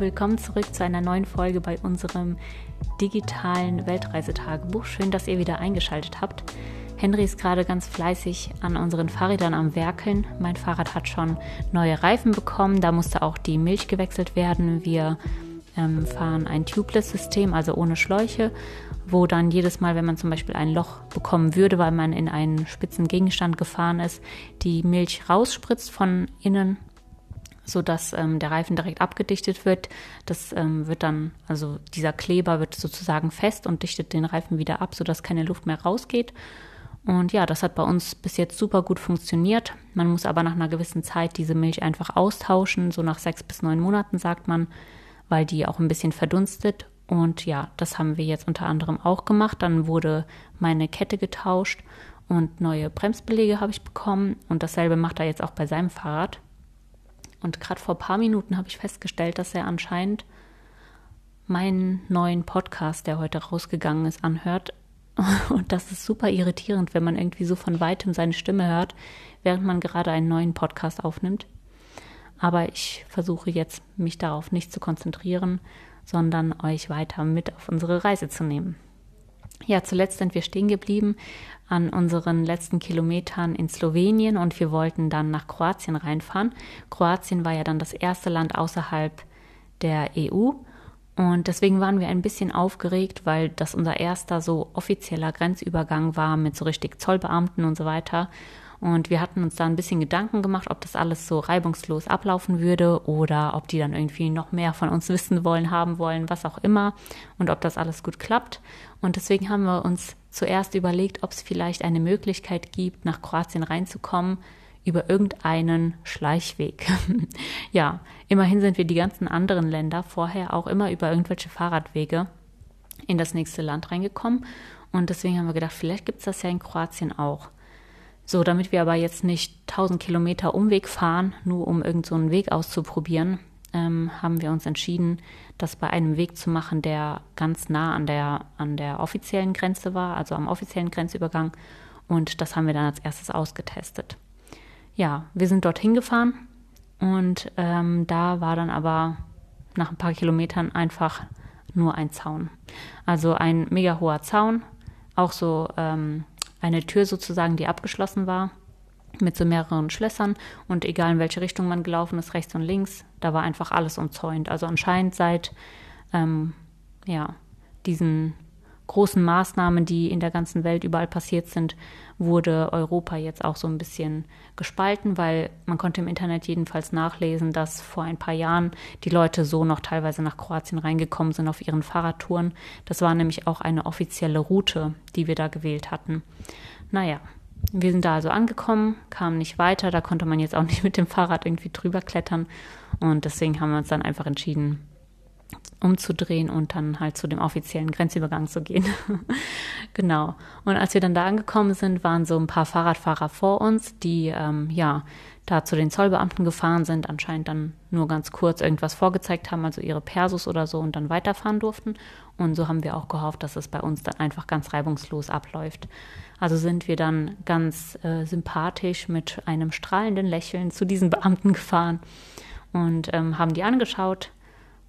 Willkommen zurück zu einer neuen Folge bei unserem digitalen Weltreisetagebuch. Schön, dass ihr wieder eingeschaltet habt. Henry ist gerade ganz fleißig an unseren Fahrrädern am Werkeln. Mein Fahrrad hat schon neue Reifen bekommen, da musste auch die Milch gewechselt werden. Wir ähm, fahren ein Tubeless-System, also ohne Schläuche, wo dann jedes Mal, wenn man zum Beispiel ein Loch bekommen würde, weil man in einen spitzen Gegenstand gefahren ist, die Milch rausspritzt von innen sodass ähm, der Reifen direkt abgedichtet wird. Das ähm, wird dann, also dieser Kleber wird sozusagen fest und dichtet den Reifen wieder ab, sodass keine Luft mehr rausgeht. Und ja, das hat bei uns bis jetzt super gut funktioniert. Man muss aber nach einer gewissen Zeit diese Milch einfach austauschen, so nach sechs bis neun Monaten sagt man, weil die auch ein bisschen verdunstet. Und ja, das haben wir jetzt unter anderem auch gemacht. Dann wurde meine Kette getauscht und neue Bremsbelege habe ich bekommen. Und dasselbe macht er jetzt auch bei seinem Fahrrad. Und gerade vor ein paar Minuten habe ich festgestellt, dass er anscheinend meinen neuen Podcast, der heute rausgegangen ist, anhört. Und das ist super irritierend, wenn man irgendwie so von weitem seine Stimme hört, während man gerade einen neuen Podcast aufnimmt. Aber ich versuche jetzt, mich darauf nicht zu konzentrieren, sondern euch weiter mit auf unsere Reise zu nehmen. Ja, zuletzt sind wir stehen geblieben an unseren letzten Kilometern in Slowenien und wir wollten dann nach Kroatien reinfahren. Kroatien war ja dann das erste Land außerhalb der EU und deswegen waren wir ein bisschen aufgeregt, weil das unser erster so offizieller Grenzübergang war mit so richtig Zollbeamten und so weiter. Und wir hatten uns da ein bisschen Gedanken gemacht, ob das alles so reibungslos ablaufen würde oder ob die dann irgendwie noch mehr von uns wissen wollen, haben wollen, was auch immer und ob das alles gut klappt. Und deswegen haben wir uns zuerst überlegt, ob es vielleicht eine Möglichkeit gibt, nach Kroatien reinzukommen über irgendeinen Schleichweg. ja, immerhin sind wir die ganzen anderen Länder vorher auch immer über irgendwelche Fahrradwege in das nächste Land reingekommen. Und deswegen haben wir gedacht, vielleicht gibt es das ja in Kroatien auch. So, damit wir aber jetzt nicht 1000 Kilometer Umweg fahren, nur um irgendeinen so Weg auszuprobieren, ähm, haben wir uns entschieden, das bei einem Weg zu machen, der ganz nah an der, an der offiziellen Grenze war, also am offiziellen Grenzübergang. Und das haben wir dann als erstes ausgetestet. Ja, wir sind dorthin gefahren und ähm, da war dann aber nach ein paar Kilometern einfach nur ein Zaun. Also ein mega hoher Zaun, auch so ähm, eine Tür sozusagen, die abgeschlossen war mit so mehreren Schlössern und egal in welche Richtung man gelaufen ist, rechts und links, da war einfach alles umzäunt. Also anscheinend seit ähm, ja, diesen großen Maßnahmen, die in der ganzen Welt überall passiert sind, wurde Europa jetzt auch so ein bisschen gespalten, weil man konnte im Internet jedenfalls nachlesen, dass vor ein paar Jahren die Leute so noch teilweise nach Kroatien reingekommen sind auf ihren Fahrradtouren. Das war nämlich auch eine offizielle Route, die wir da gewählt hatten. Naja, wir sind da also angekommen, kamen nicht weiter, da konnte man jetzt auch nicht mit dem Fahrrad irgendwie drüber klettern und deswegen haben wir uns dann einfach entschieden, umzudrehen und dann halt zu dem offiziellen Grenzübergang zu gehen. genau. Und als wir dann da angekommen sind, waren so ein paar Fahrradfahrer vor uns, die ähm, ja da zu den Zollbeamten gefahren sind, anscheinend dann nur ganz kurz irgendwas vorgezeigt haben, also ihre Persus oder so und dann weiterfahren durften. Und so haben wir auch gehofft, dass es bei uns dann einfach ganz reibungslos abläuft. Also sind wir dann ganz äh, sympathisch mit einem strahlenden Lächeln zu diesen Beamten gefahren und ähm, haben die angeschaut,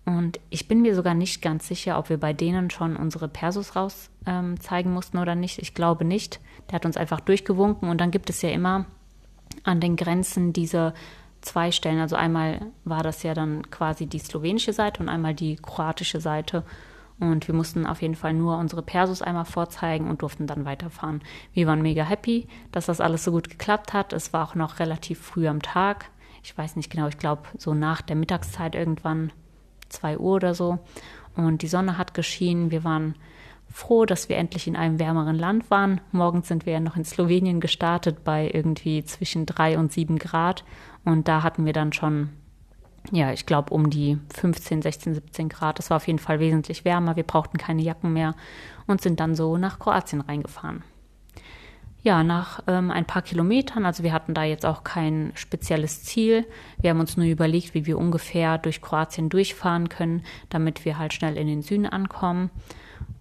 und ich bin mir sogar nicht ganz sicher, ob wir bei denen schon unsere Persus raus ähm, zeigen mussten oder nicht. Ich glaube nicht. Der hat uns einfach durchgewunken. Und dann gibt es ja immer an den Grenzen diese zwei Stellen. Also einmal war das ja dann quasi die slowenische Seite und einmal die kroatische Seite. Und wir mussten auf jeden Fall nur unsere Persus einmal vorzeigen und durften dann weiterfahren. Wir waren mega happy, dass das alles so gut geklappt hat. Es war auch noch relativ früh am Tag. Ich weiß nicht genau, ich glaube so nach der Mittagszeit irgendwann 2 Uhr oder so. Und die Sonne hat geschienen. Wir waren froh, dass wir endlich in einem wärmeren Land waren. Morgens sind wir ja noch in Slowenien gestartet bei irgendwie zwischen 3 und 7 Grad. Und da hatten wir dann schon, ja, ich glaube, um die 15, 16, 17 Grad. Das war auf jeden Fall wesentlich wärmer. Wir brauchten keine Jacken mehr und sind dann so nach Kroatien reingefahren ja, nach ähm, ein paar Kilometern, also wir hatten da jetzt auch kein spezielles Ziel. Wir haben uns nur überlegt, wie wir ungefähr durch Kroatien durchfahren können, damit wir halt schnell in den Süden ankommen.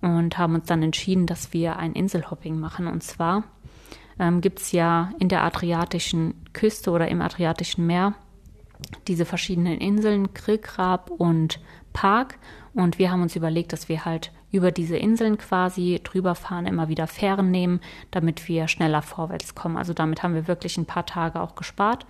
Und haben uns dann entschieden, dass wir ein Inselhopping machen. Und zwar ähm, gibt es ja in der Adriatischen Küste oder im Adriatischen Meer diese verschiedenen Inseln, Krillkrab und Park. Und wir haben uns überlegt, dass wir halt über diese Inseln quasi drüber fahren, immer wieder Fähren nehmen, damit wir schneller vorwärts kommen. Also damit haben wir wirklich ein paar Tage auch gespart.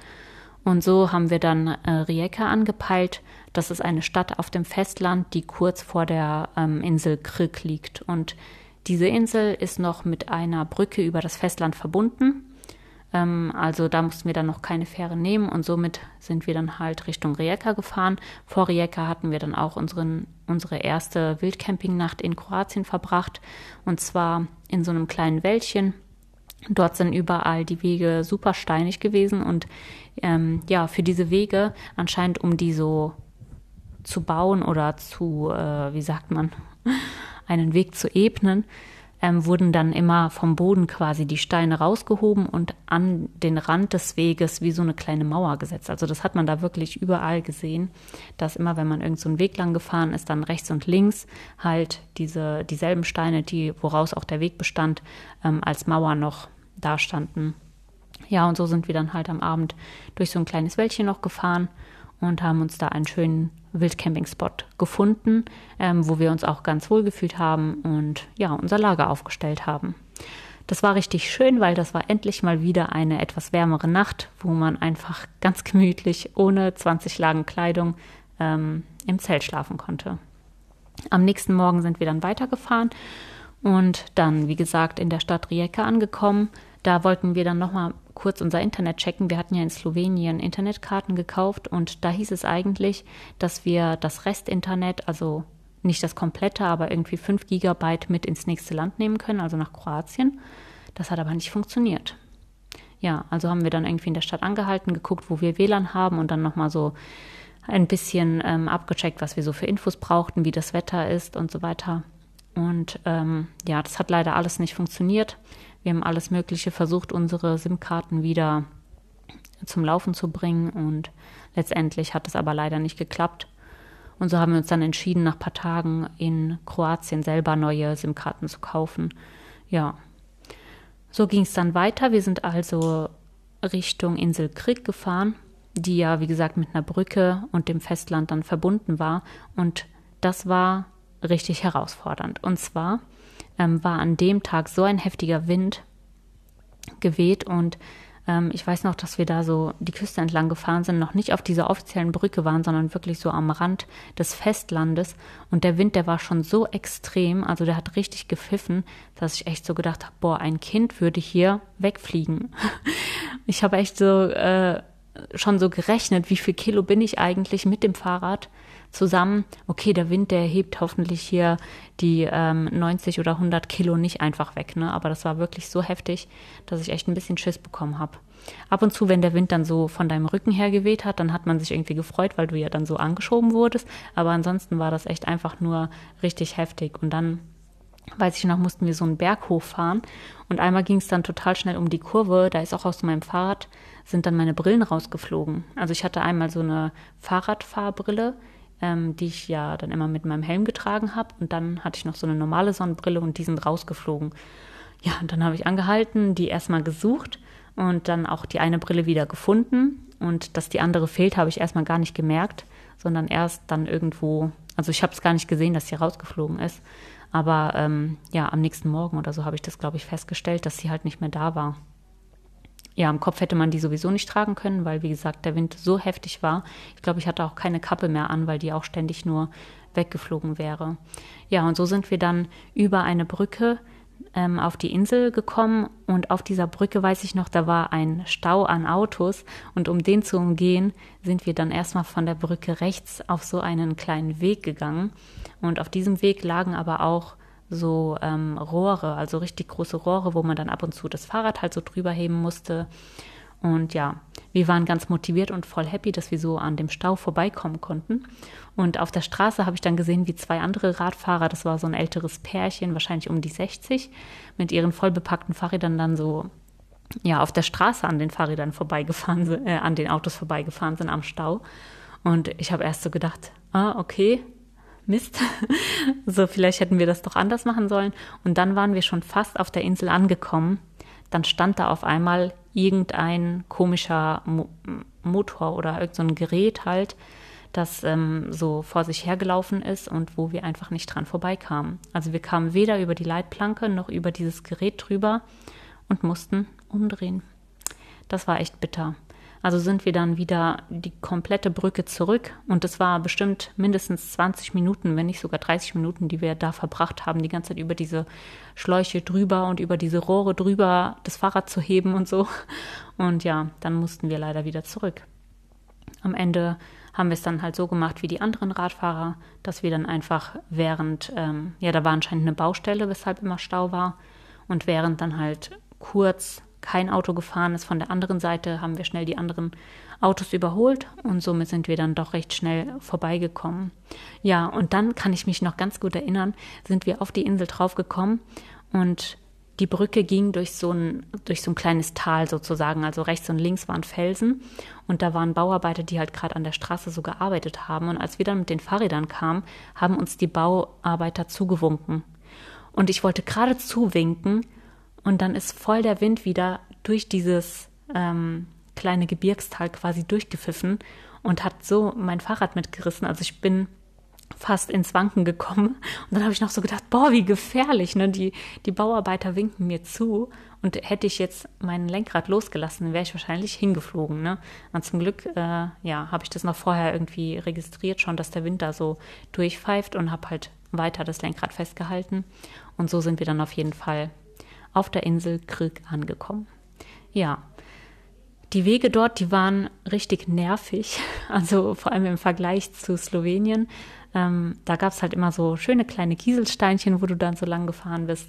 Und so haben wir dann äh, Rijeka angepeilt. Das ist eine Stadt auf dem Festland, die kurz vor der ähm, Insel Krik liegt. Und diese Insel ist noch mit einer Brücke über das Festland verbunden. Ähm, also da mussten wir dann noch keine Fähre nehmen und somit sind wir dann halt Richtung Rijeka gefahren. Vor Rijeka hatten wir dann auch unseren, unsere erste Wildcampingnacht in Kroatien verbracht und zwar in so einem kleinen Wäldchen. Dort sind überall die Wege super steinig gewesen und ähm, ja, für diese Wege anscheinend, um die so zu bauen oder zu, äh, wie sagt man, einen Weg zu ebnen, ähm, wurden dann immer vom Boden quasi die Steine rausgehoben und an den Rand des Weges wie so eine kleine Mauer gesetzt. Also das hat man da wirklich überall gesehen, dass immer, wenn man irgend so einen Weg lang gefahren ist, dann rechts und links halt diese dieselben Steine, die woraus auch der Weg bestand, ähm, als Mauer noch dastanden. Ja, und so sind wir dann halt am Abend durch so ein kleines Wäldchen noch gefahren und haben uns da einen schönen Wildcamping-Spot gefunden, ähm, wo wir uns auch ganz wohl gefühlt haben und ja, unser Lager aufgestellt haben. Das war richtig schön, weil das war endlich mal wieder eine etwas wärmere Nacht, wo man einfach ganz gemütlich ohne 20 Lagen Kleidung ähm, im Zelt schlafen konnte. Am nächsten Morgen sind wir dann weitergefahren und dann, wie gesagt, in der Stadt Rijeka angekommen. Da wollten wir dann nochmal kurz unser Internet checken. Wir hatten ja in Slowenien Internetkarten gekauft und da hieß es eigentlich, dass wir das Restinternet, also nicht das komplette, aber irgendwie 5 Gigabyte mit ins nächste Land nehmen können, also nach Kroatien. Das hat aber nicht funktioniert. Ja, also haben wir dann irgendwie in der Stadt angehalten, geguckt, wo wir WLAN haben und dann nochmal so ein bisschen ähm, abgecheckt, was wir so für Infos brauchten, wie das Wetter ist und so weiter. Und ähm, ja, das hat leider alles nicht funktioniert. Wir haben alles Mögliche versucht, unsere SIM-Karten wieder zum Laufen zu bringen und letztendlich hat es aber leider nicht geklappt. Und so haben wir uns dann entschieden, nach ein paar Tagen in Kroatien selber neue SIM-Karten zu kaufen. Ja, so ging es dann weiter. Wir sind also Richtung Insel Krik gefahren, die ja, wie gesagt, mit einer Brücke und dem Festland dann verbunden war. Und das war richtig herausfordernd. Und zwar ähm, war an dem Tag so ein heftiger Wind geweht und ähm, ich weiß noch, dass wir da so die Küste entlang gefahren sind, noch nicht auf dieser offiziellen Brücke waren, sondern wirklich so am Rand des Festlandes und der Wind, der war schon so extrem, also der hat richtig gepfiffen, dass ich echt so gedacht habe, boah, ein Kind würde hier wegfliegen. ich habe echt so äh, schon so gerechnet, wie viel Kilo bin ich eigentlich mit dem Fahrrad zusammen, okay, der Wind, der hebt hoffentlich hier die ähm, 90 oder 100 Kilo nicht einfach weg, ne? Aber das war wirklich so heftig, dass ich echt ein bisschen Schiss bekommen habe. Ab und zu, wenn der Wind dann so von deinem Rücken her geweht hat, dann hat man sich irgendwie gefreut, weil du ja dann so angeschoben wurdest. Aber ansonsten war das echt einfach nur richtig heftig. Und dann weiß ich noch, mussten wir so einen Berg hochfahren und einmal ging es dann total schnell um die Kurve. Da ist auch aus meinem Fahrrad sind dann meine Brillen rausgeflogen. Also ich hatte einmal so eine Fahrradfahrbrille, ähm, die ich ja dann immer mit meinem Helm getragen habe. Und dann hatte ich noch so eine normale Sonnenbrille und die sind rausgeflogen. Ja, und dann habe ich angehalten, die erstmal gesucht und dann auch die eine Brille wieder gefunden. Und dass die andere fehlt, habe ich erstmal gar nicht gemerkt, sondern erst dann irgendwo, also ich habe es gar nicht gesehen, dass sie rausgeflogen ist. Aber ähm, ja, am nächsten Morgen oder so habe ich das, glaube ich, festgestellt, dass sie halt nicht mehr da war ja, im Kopf hätte man die sowieso nicht tragen können, weil, wie gesagt, der Wind so heftig war. Ich glaube, ich hatte auch keine Kappe mehr an, weil die auch ständig nur weggeflogen wäre. Ja, und so sind wir dann über eine Brücke ähm, auf die Insel gekommen und auf dieser Brücke weiß ich noch, da war ein Stau an Autos und um den zu umgehen, sind wir dann erstmal von der Brücke rechts auf so einen kleinen Weg gegangen und auf diesem Weg lagen aber auch so ähm, Rohre, also richtig große Rohre, wo man dann ab und zu das Fahrrad halt so drüber heben musste. Und ja, wir waren ganz motiviert und voll happy, dass wir so an dem Stau vorbeikommen konnten. Und auf der Straße habe ich dann gesehen, wie zwei andere Radfahrer, das war so ein älteres Pärchen, wahrscheinlich um die 60, mit ihren vollbepackten Fahrrädern dann so ja auf der Straße an den Fahrrädern vorbeigefahren sind, äh, an den Autos vorbeigefahren sind am Stau. Und ich habe erst so gedacht, ah, okay, Mist. so, vielleicht hätten wir das doch anders machen sollen. Und dann waren wir schon fast auf der Insel angekommen. Dann stand da auf einmal irgendein komischer Mo Motor oder irgendein so Gerät halt, das ähm, so vor sich hergelaufen ist und wo wir einfach nicht dran vorbeikamen. Also wir kamen weder über die Leitplanke noch über dieses Gerät drüber und mussten umdrehen. Das war echt bitter. Also sind wir dann wieder die komplette Brücke zurück und es war bestimmt mindestens 20 Minuten, wenn nicht sogar 30 Minuten, die wir da verbracht haben, die ganze Zeit über diese Schläuche drüber und über diese Rohre drüber das Fahrrad zu heben und so. Und ja, dann mussten wir leider wieder zurück. Am Ende haben wir es dann halt so gemacht wie die anderen Radfahrer, dass wir dann einfach während, ähm, ja, da war anscheinend eine Baustelle, weshalb immer Stau war. Und während dann halt kurz kein Auto gefahren ist von der anderen Seite, haben wir schnell die anderen Autos überholt und somit sind wir dann doch recht schnell vorbeigekommen. Ja, und dann kann ich mich noch ganz gut erinnern, sind wir auf die Insel draufgekommen und die Brücke ging durch so ein, durch so ein kleines Tal sozusagen. Also rechts und links waren Felsen und da waren Bauarbeiter, die halt gerade an der Straße so gearbeitet haben. Und als wir dann mit den Fahrrädern kamen, haben uns die Bauarbeiter zugewunken. Und ich wollte gerade zuwinken und dann ist voll der Wind wieder durch dieses ähm, kleine Gebirgstal quasi durchgepfiffen und hat so mein Fahrrad mitgerissen. Also ich bin fast ins Wanken gekommen. Und dann habe ich noch so gedacht, boah, wie gefährlich. Ne? Die, die Bauarbeiter winken mir zu. Und hätte ich jetzt mein Lenkrad losgelassen, wäre ich wahrscheinlich hingeflogen. Ne? Und zum Glück, äh, ja, habe ich das noch vorher irgendwie registriert, schon, dass der Wind da so durchpfeift und habe halt weiter das Lenkrad festgehalten. Und so sind wir dann auf jeden Fall auf der Insel Krk angekommen. Ja, die Wege dort, die waren richtig nervig, also vor allem im Vergleich zu Slowenien. Ähm, da gab es halt immer so schöne kleine Kieselsteinchen, wo du dann so lang gefahren bist.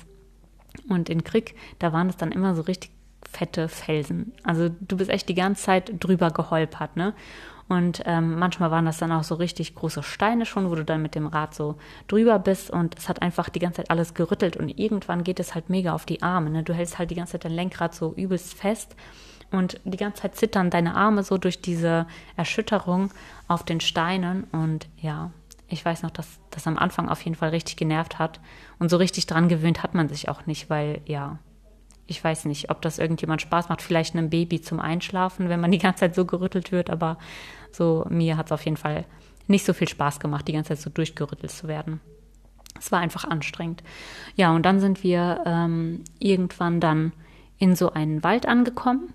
Und in Krieg, da waren es dann immer so richtig fette Felsen. Also du bist echt die ganze Zeit drüber geholpert, ne? Und ähm, manchmal waren das dann auch so richtig große Steine schon, wo du dann mit dem Rad so drüber bist. Und es hat einfach die ganze Zeit alles gerüttelt. Und irgendwann geht es halt mega auf die Arme. Ne? Du hältst halt die ganze Zeit dein Lenkrad so übelst fest. Und die ganze Zeit zittern deine Arme so durch diese Erschütterung auf den Steinen. Und ja, ich weiß noch, dass das am Anfang auf jeden Fall richtig genervt hat. Und so richtig dran gewöhnt hat man sich auch nicht, weil ja, ich weiß nicht, ob das irgendjemand Spaß macht, vielleicht einem Baby zum Einschlafen, wenn man die ganze Zeit so gerüttelt wird, aber so, mir hat es auf jeden Fall nicht so viel Spaß gemacht, die ganze Zeit so durchgerüttelt zu werden. Es war einfach anstrengend. Ja, und dann sind wir ähm, irgendwann dann in so einen Wald angekommen.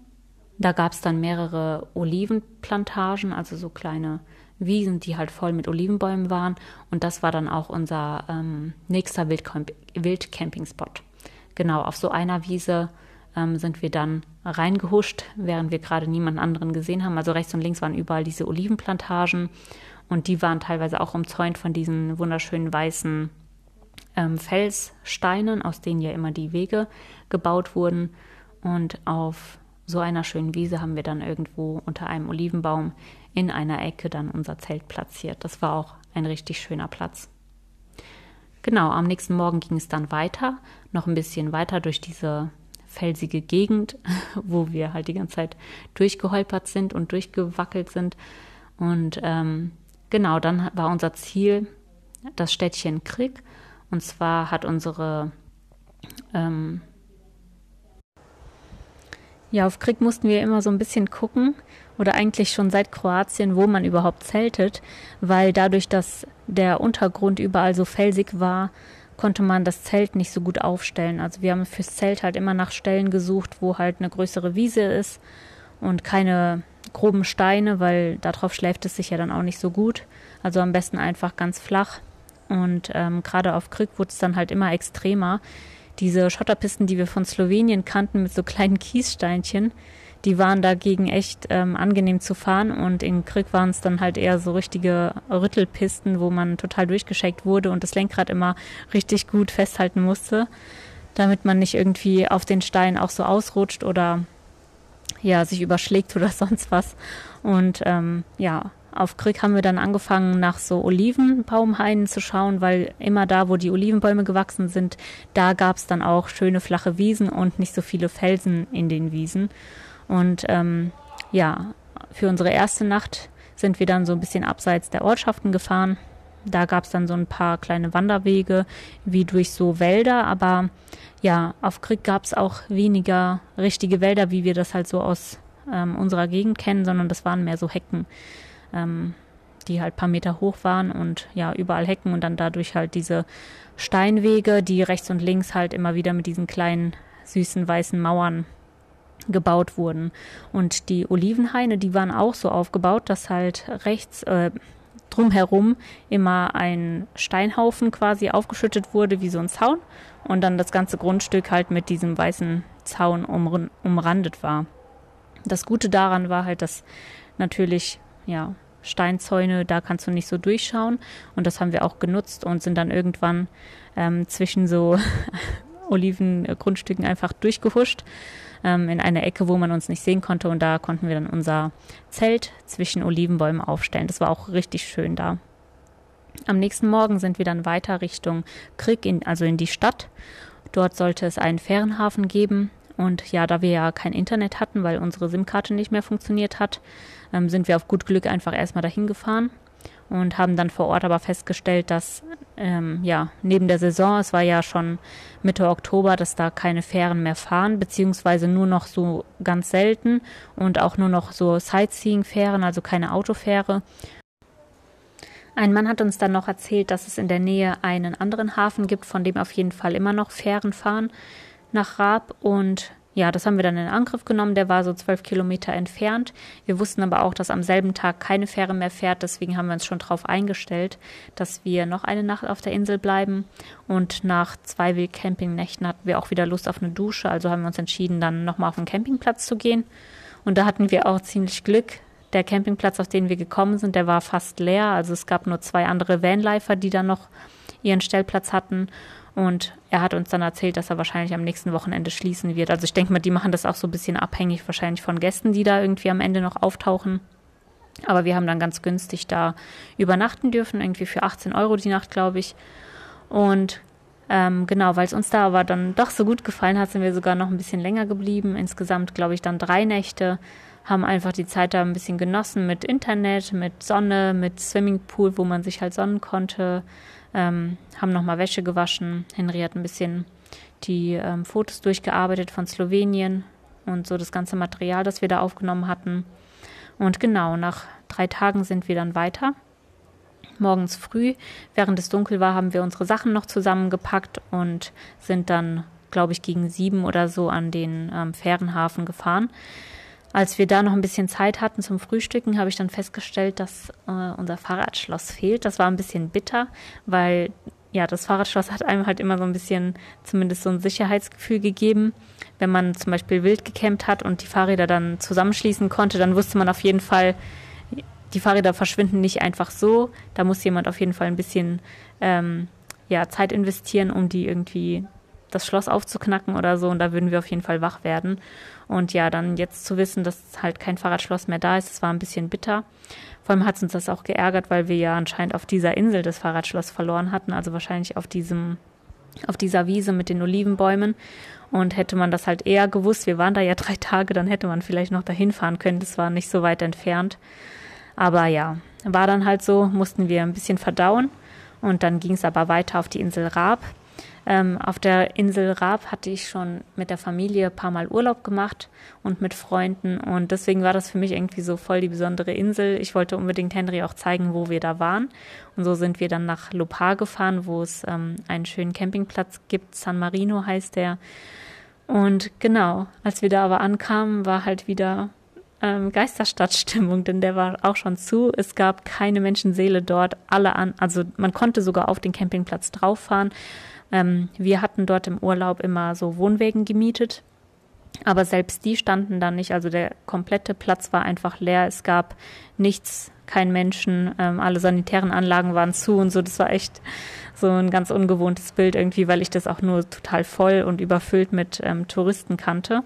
Da gab es dann mehrere Olivenplantagen, also so kleine Wiesen, die halt voll mit Olivenbäumen waren. Und das war dann auch unser ähm, nächster Wildcamp Wildcamping-Spot. Genau, auf so einer Wiese ähm, sind wir dann reingehuscht, während wir gerade niemanden anderen gesehen haben. Also rechts und links waren überall diese Olivenplantagen und die waren teilweise auch umzäunt von diesen wunderschönen weißen ähm, Felssteinen, aus denen ja immer die Wege gebaut wurden. Und auf so einer schönen Wiese haben wir dann irgendwo unter einem Olivenbaum in einer Ecke dann unser Zelt platziert. Das war auch ein richtig schöner Platz. Genau, am nächsten Morgen ging es dann weiter, noch ein bisschen weiter durch diese felsige Gegend, wo wir halt die ganze Zeit durchgeholpert sind und durchgewackelt sind. Und ähm, genau, dann war unser Ziel das Städtchen Krieg. Und zwar hat unsere ähm, ja, auf Krieg mussten wir immer so ein bisschen gucken oder eigentlich schon seit Kroatien, wo man überhaupt zeltet, weil dadurch, dass der Untergrund überall so felsig war, konnte man das Zelt nicht so gut aufstellen. Also wir haben fürs Zelt halt immer nach Stellen gesucht, wo halt eine größere Wiese ist und keine groben Steine, weil darauf schläft es sich ja dann auch nicht so gut. Also am besten einfach ganz flach. Und ähm, gerade auf Krück wurde es dann halt immer extremer. Diese Schotterpisten, die wir von Slowenien kannten mit so kleinen Kiessteinchen, die waren dagegen echt ähm, angenehm zu fahren und in Krieg waren es dann halt eher so richtige Rüttelpisten, wo man total durchgeschickt wurde und das Lenkrad immer richtig gut festhalten musste, damit man nicht irgendwie auf den Stein auch so ausrutscht oder ja, sich überschlägt oder sonst was. Und ähm, ja, auf Krieg haben wir dann angefangen, nach so Olivenbaumhainen zu schauen, weil immer da, wo die Olivenbäume gewachsen sind, da gab es dann auch schöne flache Wiesen und nicht so viele Felsen in den Wiesen. Und ähm, ja, für unsere erste Nacht sind wir dann so ein bisschen abseits der Ortschaften gefahren, da gab es dann so ein paar kleine Wanderwege wie durch so Wälder, aber ja, auf Krieg gab es auch weniger richtige Wälder, wie wir das halt so aus ähm, unserer Gegend kennen, sondern das waren mehr so Hecken, ähm, die halt paar Meter hoch waren und ja, überall Hecken und dann dadurch halt diese Steinwege, die rechts und links halt immer wieder mit diesen kleinen süßen weißen Mauern gebaut wurden. Und die Olivenhaine, die waren auch so aufgebaut, dass halt rechts äh, drumherum immer ein Steinhaufen quasi aufgeschüttet wurde, wie so ein Zaun, und dann das ganze Grundstück halt mit diesem weißen Zaun um, umrandet war. Das Gute daran war halt, dass natürlich, ja, Steinzäune, da kannst du nicht so durchschauen. Und das haben wir auch genutzt und sind dann irgendwann ähm, zwischen so Olivengrundstücken einfach durchgehuscht ähm, in eine Ecke, wo man uns nicht sehen konnte. Und da konnten wir dann unser Zelt zwischen Olivenbäumen aufstellen. Das war auch richtig schön da. Am nächsten Morgen sind wir dann weiter Richtung Krieg, in, also in die Stadt. Dort sollte es einen Fährenhafen geben. Und ja, da wir ja kein Internet hatten, weil unsere SIM-Karte nicht mehr funktioniert hat, ähm, sind wir auf gut Glück einfach erstmal dahin gefahren und haben dann vor Ort aber festgestellt, dass ähm, ja neben der Saison, es war ja schon Mitte Oktober, dass da keine Fähren mehr fahren, beziehungsweise nur noch so ganz selten und auch nur noch so Sightseeing-Fähren, also keine Autofähre. Ein Mann hat uns dann noch erzählt, dass es in der Nähe einen anderen Hafen gibt, von dem auf jeden Fall immer noch Fähren fahren nach Raab und ja, das haben wir dann in Angriff genommen. Der war so zwölf Kilometer entfernt. Wir wussten aber auch, dass am selben Tag keine Fähre mehr fährt. Deswegen haben wir uns schon darauf eingestellt, dass wir noch eine Nacht auf der Insel bleiben. Und nach zwei Wildcampingnächten hatten wir auch wieder Lust auf eine Dusche. Also haben wir uns entschieden, dann nochmal auf den Campingplatz zu gehen. Und da hatten wir auch ziemlich Glück. Der Campingplatz, auf den wir gekommen sind, der war fast leer. Also es gab nur zwei andere Vanlifer, die dann noch ihren Stellplatz hatten. Und er hat uns dann erzählt, dass er wahrscheinlich am nächsten Wochenende schließen wird. Also ich denke mal, die machen das auch so ein bisschen abhängig wahrscheinlich von Gästen, die da irgendwie am Ende noch auftauchen. Aber wir haben dann ganz günstig da übernachten dürfen, irgendwie für 18 Euro die Nacht, glaube ich. Und ähm, genau, weil es uns da aber dann doch so gut gefallen hat, sind wir sogar noch ein bisschen länger geblieben. Insgesamt, glaube ich, dann drei Nächte. Haben einfach die Zeit da ein bisschen genossen mit Internet, mit Sonne, mit Swimmingpool, wo man sich halt sonnen konnte ähm, haben nochmal Wäsche gewaschen. Henry hat ein bisschen die ähm, Fotos durchgearbeitet von Slowenien und so das ganze Material, das wir da aufgenommen hatten. Und genau, nach drei Tagen sind wir dann weiter. Morgens früh, während es dunkel war, haben wir unsere Sachen noch zusammengepackt und sind dann, glaube ich, gegen sieben oder so an den ähm, Fährenhafen gefahren. Als wir da noch ein bisschen Zeit hatten zum Frühstücken, habe ich dann festgestellt, dass äh, unser Fahrradschloss fehlt. Das war ein bisschen bitter, weil ja, das Fahrradschloss hat einem halt immer so ein bisschen zumindest so ein Sicherheitsgefühl gegeben. Wenn man zum Beispiel wild gekämmt hat und die Fahrräder dann zusammenschließen konnte, dann wusste man auf jeden Fall, die Fahrräder verschwinden nicht einfach so. Da muss jemand auf jeden Fall ein bisschen ähm, ja, Zeit investieren, um die irgendwie das Schloss aufzuknacken oder so. Und da würden wir auf jeden Fall wach werden. Und ja, dann jetzt zu wissen, dass halt kein Fahrradschloss mehr da ist, das war ein bisschen bitter. Vor allem hat uns das auch geärgert, weil wir ja anscheinend auf dieser Insel das Fahrradschloss verloren hatten, also wahrscheinlich auf diesem, auf dieser Wiese mit den Olivenbäumen. Und hätte man das halt eher gewusst, wir waren da ja drei Tage, dann hätte man vielleicht noch dahin fahren können. Das war nicht so weit entfernt. Aber ja, war dann halt so, mussten wir ein bisschen verdauen. Und dann ging es aber weiter auf die Insel Raab. Ähm, auf der Insel Raab hatte ich schon mit der Familie ein paar Mal Urlaub gemacht und mit Freunden und deswegen war das für mich irgendwie so voll die besondere Insel. Ich wollte unbedingt Henry auch zeigen, wo wir da waren und so sind wir dann nach Lopar gefahren, wo es ähm, einen schönen Campingplatz gibt. San Marino heißt der. Und genau, als wir da aber ankamen, war halt wieder ähm, Geisterstadtstimmung, denn der war auch schon zu. Es gab keine Menschenseele dort, alle an, also man konnte sogar auf den Campingplatz drauf fahren. Ähm, wir hatten dort im Urlaub immer so Wohnwägen gemietet, aber selbst die standen dann nicht. Also der komplette Platz war einfach leer. Es gab nichts, kein Menschen. Ähm, alle sanitären Anlagen waren zu und so. Das war echt so ein ganz ungewohntes Bild irgendwie, weil ich das auch nur total voll und überfüllt mit ähm, Touristen kannte.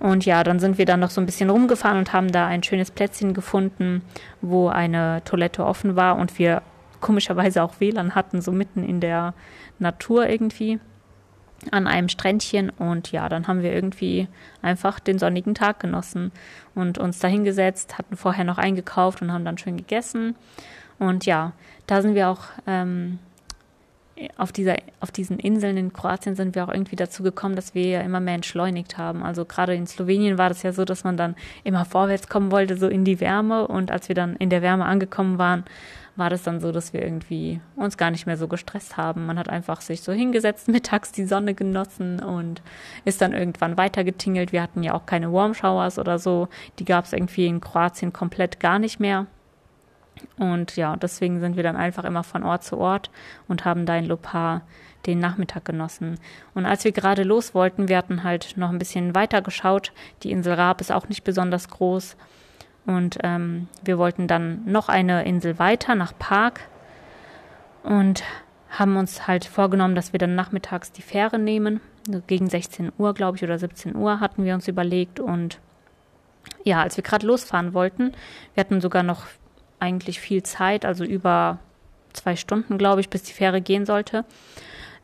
Und ja, dann sind wir dann noch so ein bisschen rumgefahren und haben da ein schönes Plätzchen gefunden, wo eine Toilette offen war und wir komischerweise auch WLAN hatten, so mitten in der Natur irgendwie an einem Strändchen. Und ja, dann haben wir irgendwie einfach den sonnigen Tag genossen und uns da hingesetzt, hatten vorher noch eingekauft und haben dann schön gegessen. Und ja, da sind wir auch ähm, auf, dieser, auf diesen Inseln in Kroatien sind wir auch irgendwie dazu gekommen, dass wir ja immer mehr entschleunigt haben. Also gerade in Slowenien war das ja so, dass man dann immer vorwärts kommen wollte, so in die Wärme. Und als wir dann in der Wärme angekommen waren, war das dann so, dass wir irgendwie uns gar nicht mehr so gestresst haben. Man hat einfach sich so hingesetzt, mittags die Sonne genossen und ist dann irgendwann weitergetingelt. Wir hatten ja auch keine Warm Showers oder so. Die gab es irgendwie in Kroatien komplett gar nicht mehr. Und ja, deswegen sind wir dann einfach immer von Ort zu Ort und haben da in Lopar den Nachmittag genossen. Und als wir gerade los wollten, wir hatten halt noch ein bisschen weiter geschaut. Die Insel Raab ist auch nicht besonders groß. Und ähm, wir wollten dann noch eine Insel weiter nach Park und haben uns halt vorgenommen, dass wir dann nachmittags die Fähre nehmen. Gegen 16 Uhr, glaube ich, oder 17 Uhr hatten wir uns überlegt. Und ja, als wir gerade losfahren wollten, wir hatten sogar noch eigentlich viel Zeit, also über zwei Stunden, glaube ich, bis die Fähre gehen sollte,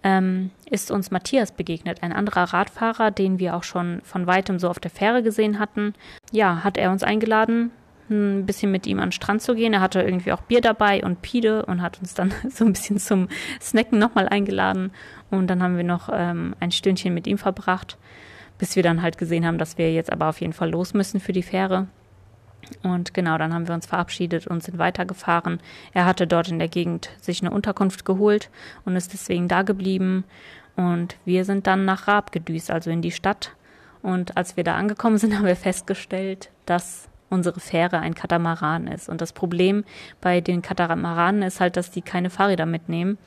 ähm, ist uns Matthias begegnet, ein anderer Radfahrer, den wir auch schon von weitem so auf der Fähre gesehen hatten. Ja, hat er uns eingeladen, ein bisschen mit ihm an den Strand zu gehen. Er hatte irgendwie auch Bier dabei und Pide und hat uns dann so ein bisschen zum Snacken nochmal eingeladen. Und dann haben wir noch ähm, ein Stündchen mit ihm verbracht, bis wir dann halt gesehen haben, dass wir jetzt aber auf jeden Fall los müssen für die Fähre. Und genau, dann haben wir uns verabschiedet und sind weitergefahren. Er hatte dort in der Gegend sich eine Unterkunft geholt und ist deswegen da geblieben. Und wir sind dann nach Raab gedüst, also in die Stadt. Und als wir da angekommen sind, haben wir festgestellt, dass unsere Fähre ein Katamaran ist. Und das Problem bei den Katamaranen ist halt, dass die keine Fahrräder mitnehmen.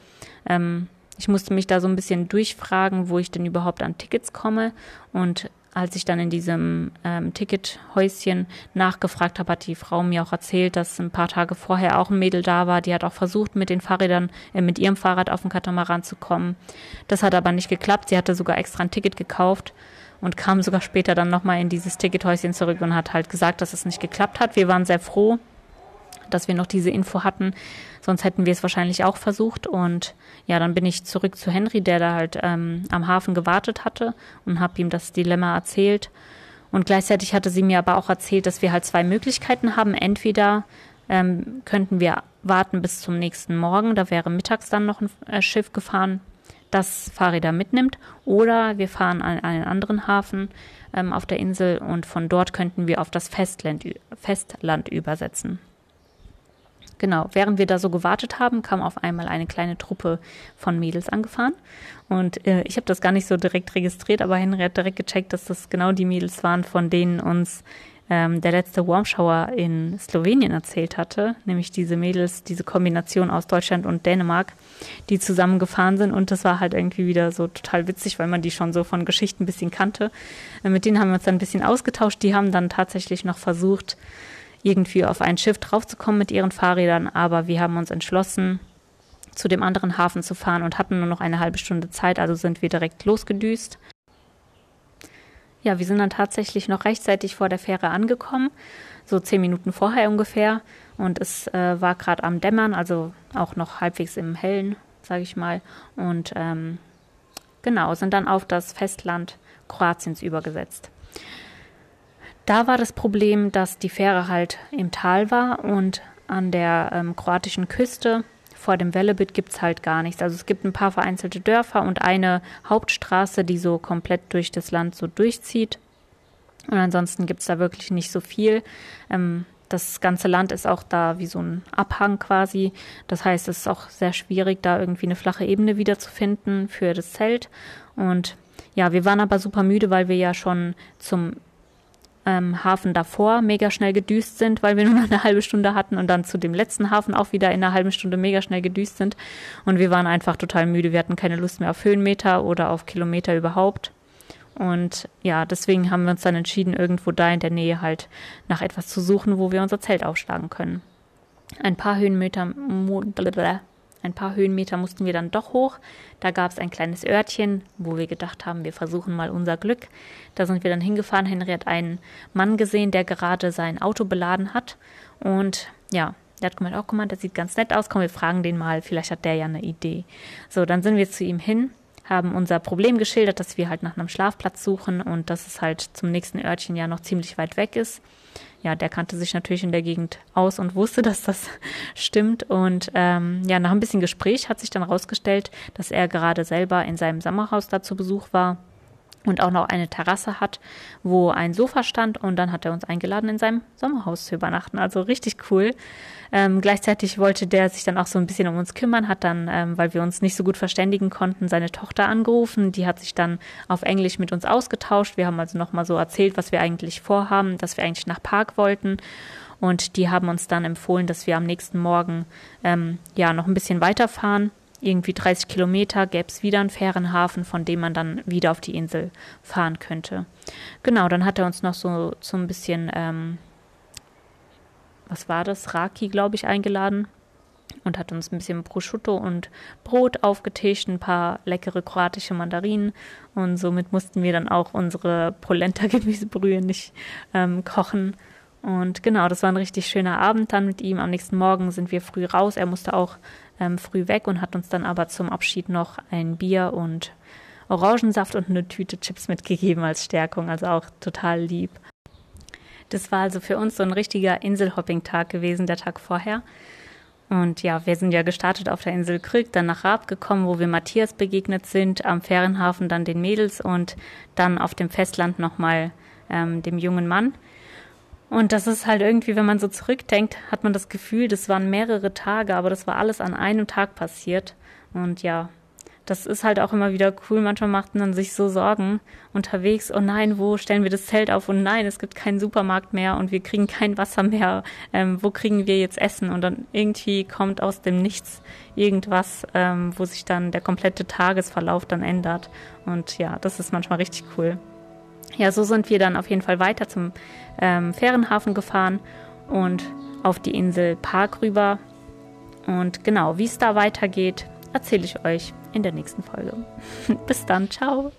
Ähm, ich musste mich da so ein bisschen durchfragen, wo ich denn überhaupt an Tickets komme. Und als ich dann in diesem ähm, Tickethäuschen nachgefragt habe, hat die Frau mir auch erzählt, dass ein paar Tage vorher auch ein Mädel da war. Die hat auch versucht, mit den Fahrrädern, äh, mit ihrem Fahrrad auf den Katamaran zu kommen. Das hat aber nicht geklappt. Sie hatte sogar extra ein Ticket gekauft und kam sogar später dann nochmal in dieses Tickethäuschen zurück und hat halt gesagt, dass es nicht geklappt hat. Wir waren sehr froh, dass wir noch diese Info hatten. Sonst hätten wir es wahrscheinlich auch versucht. Und ja, dann bin ich zurück zu Henry, der da halt ähm, am Hafen gewartet hatte und habe ihm das Dilemma erzählt. Und gleichzeitig hatte sie mir aber auch erzählt, dass wir halt zwei Möglichkeiten haben. Entweder ähm, könnten wir warten bis zum nächsten Morgen, da wäre mittags dann noch ein äh, Schiff gefahren, das Fahrräder mitnimmt, oder wir fahren an einen anderen Hafen ähm, auf der Insel und von dort könnten wir auf das Festland, Festland übersetzen. Genau, während wir da so gewartet haben, kam auf einmal eine kleine Truppe von Mädels angefahren. Und äh, ich habe das gar nicht so direkt registriert, aber Henry hat direkt gecheckt, dass das genau die Mädels waren, von denen uns ähm, der letzte Warmshower in Slowenien erzählt hatte. Nämlich diese Mädels, diese Kombination aus Deutschland und Dänemark, die zusammen gefahren sind. Und das war halt irgendwie wieder so total witzig, weil man die schon so von Geschichten ein bisschen kannte. Äh, mit denen haben wir uns dann ein bisschen ausgetauscht. Die haben dann tatsächlich noch versucht, irgendwie auf ein Schiff draufzukommen mit ihren Fahrrädern, aber wir haben uns entschlossen, zu dem anderen Hafen zu fahren und hatten nur noch eine halbe Stunde Zeit, also sind wir direkt losgedüst. Ja, wir sind dann tatsächlich noch rechtzeitig vor der Fähre angekommen, so zehn Minuten vorher ungefähr. Und es äh, war gerade am Dämmern, also auch noch halbwegs im Hellen, sage ich mal. Und ähm, genau, sind dann auf das Festland Kroatiens übergesetzt. Da war das Problem, dass die Fähre halt im Tal war und an der ähm, kroatischen Küste vor dem Wellebitt gibt es halt gar nichts. Also es gibt ein paar vereinzelte Dörfer und eine Hauptstraße, die so komplett durch das Land so durchzieht. Und ansonsten gibt es da wirklich nicht so viel. Ähm, das ganze Land ist auch da wie so ein Abhang quasi. Das heißt, es ist auch sehr schwierig, da irgendwie eine flache Ebene wiederzufinden für das Zelt. Und ja, wir waren aber super müde, weil wir ja schon zum ähm, Hafen davor mega schnell gedüst sind, weil wir nur noch eine halbe Stunde hatten und dann zu dem letzten Hafen auch wieder in einer halben Stunde mega schnell gedüst sind. Und wir waren einfach total müde. Wir hatten keine Lust mehr auf Höhenmeter oder auf Kilometer überhaupt. Und ja, deswegen haben wir uns dann entschieden, irgendwo da in der Nähe halt nach etwas zu suchen, wo wir unser Zelt aufschlagen können. Ein paar Höhenmeter, ein paar Höhenmeter mussten wir dann doch hoch. Da gab es ein kleines Örtchen, wo wir gedacht haben, wir versuchen mal unser Glück. Da sind wir dann hingefahren. Henry hat einen Mann gesehen, der gerade sein Auto beladen hat. Und ja, der hat gemeint, oh, guck mal, der sieht ganz nett aus. Komm, wir fragen den mal. Vielleicht hat der ja eine Idee. So, dann sind wir zu ihm hin, haben unser Problem geschildert, dass wir halt nach einem Schlafplatz suchen und dass es halt zum nächsten Örtchen ja noch ziemlich weit weg ist. Ja, der kannte sich natürlich in der Gegend aus und wusste, dass das stimmt. Und ähm, ja, nach ein bisschen Gespräch hat sich dann rausgestellt, dass er gerade selber in seinem Sommerhaus da zu Besuch war und auch noch eine Terrasse hat, wo ein Sofa stand und dann hat er uns eingeladen, in seinem Sommerhaus zu übernachten. Also richtig cool. Ähm, gleichzeitig wollte der sich dann auch so ein bisschen um uns kümmern, hat dann, ähm, weil wir uns nicht so gut verständigen konnten, seine Tochter angerufen. Die hat sich dann auf Englisch mit uns ausgetauscht. Wir haben also nochmal so erzählt, was wir eigentlich vorhaben, dass wir eigentlich nach Park wollten. Und die haben uns dann empfohlen, dass wir am nächsten Morgen ähm, ja noch ein bisschen weiterfahren irgendwie 30 Kilometer gäbe es wieder einen Fährenhafen, von dem man dann wieder auf die Insel fahren könnte. Genau, dann hat er uns noch so, so ein bisschen, ähm, was war das, Raki, glaube ich, eingeladen und hat uns ein bisschen Prosciutto und Brot aufgetischt, ein paar leckere kroatische Mandarinen und somit mussten wir dann auch unsere Polenta-Gemüsebrühe nicht ähm, kochen. Und genau, das war ein richtig schöner Abend dann mit ihm. Am nächsten Morgen sind wir früh raus. Er musste auch ähm, früh weg und hat uns dann aber zum Abschied noch ein Bier und Orangensaft und eine Tüte Chips mitgegeben als Stärkung, also auch total lieb. Das war also für uns so ein richtiger Inselhopping-Tag gewesen, der Tag vorher. Und ja, wir sind ja gestartet auf der Insel Krück, dann nach Raab gekommen, wo wir Matthias begegnet sind, am Fährenhafen dann den Mädels und dann auf dem Festland nochmal ähm, dem jungen Mann. Und das ist halt irgendwie, wenn man so zurückdenkt, hat man das Gefühl, das waren mehrere Tage, aber das war alles an einem Tag passiert. Und ja, das ist halt auch immer wieder cool. Manchmal macht man sich so Sorgen unterwegs. Oh nein, wo stellen wir das Zelt auf? Und nein, es gibt keinen Supermarkt mehr und wir kriegen kein Wasser mehr. Ähm, wo kriegen wir jetzt Essen? Und dann irgendwie kommt aus dem Nichts irgendwas, ähm, wo sich dann der komplette Tagesverlauf dann ändert. Und ja, das ist manchmal richtig cool. Ja, so sind wir dann auf jeden Fall weiter zum ähm, Fährenhafen gefahren und auf die Insel Park rüber. Und genau, wie es da weitergeht, erzähle ich euch in der nächsten Folge. Bis dann, ciao.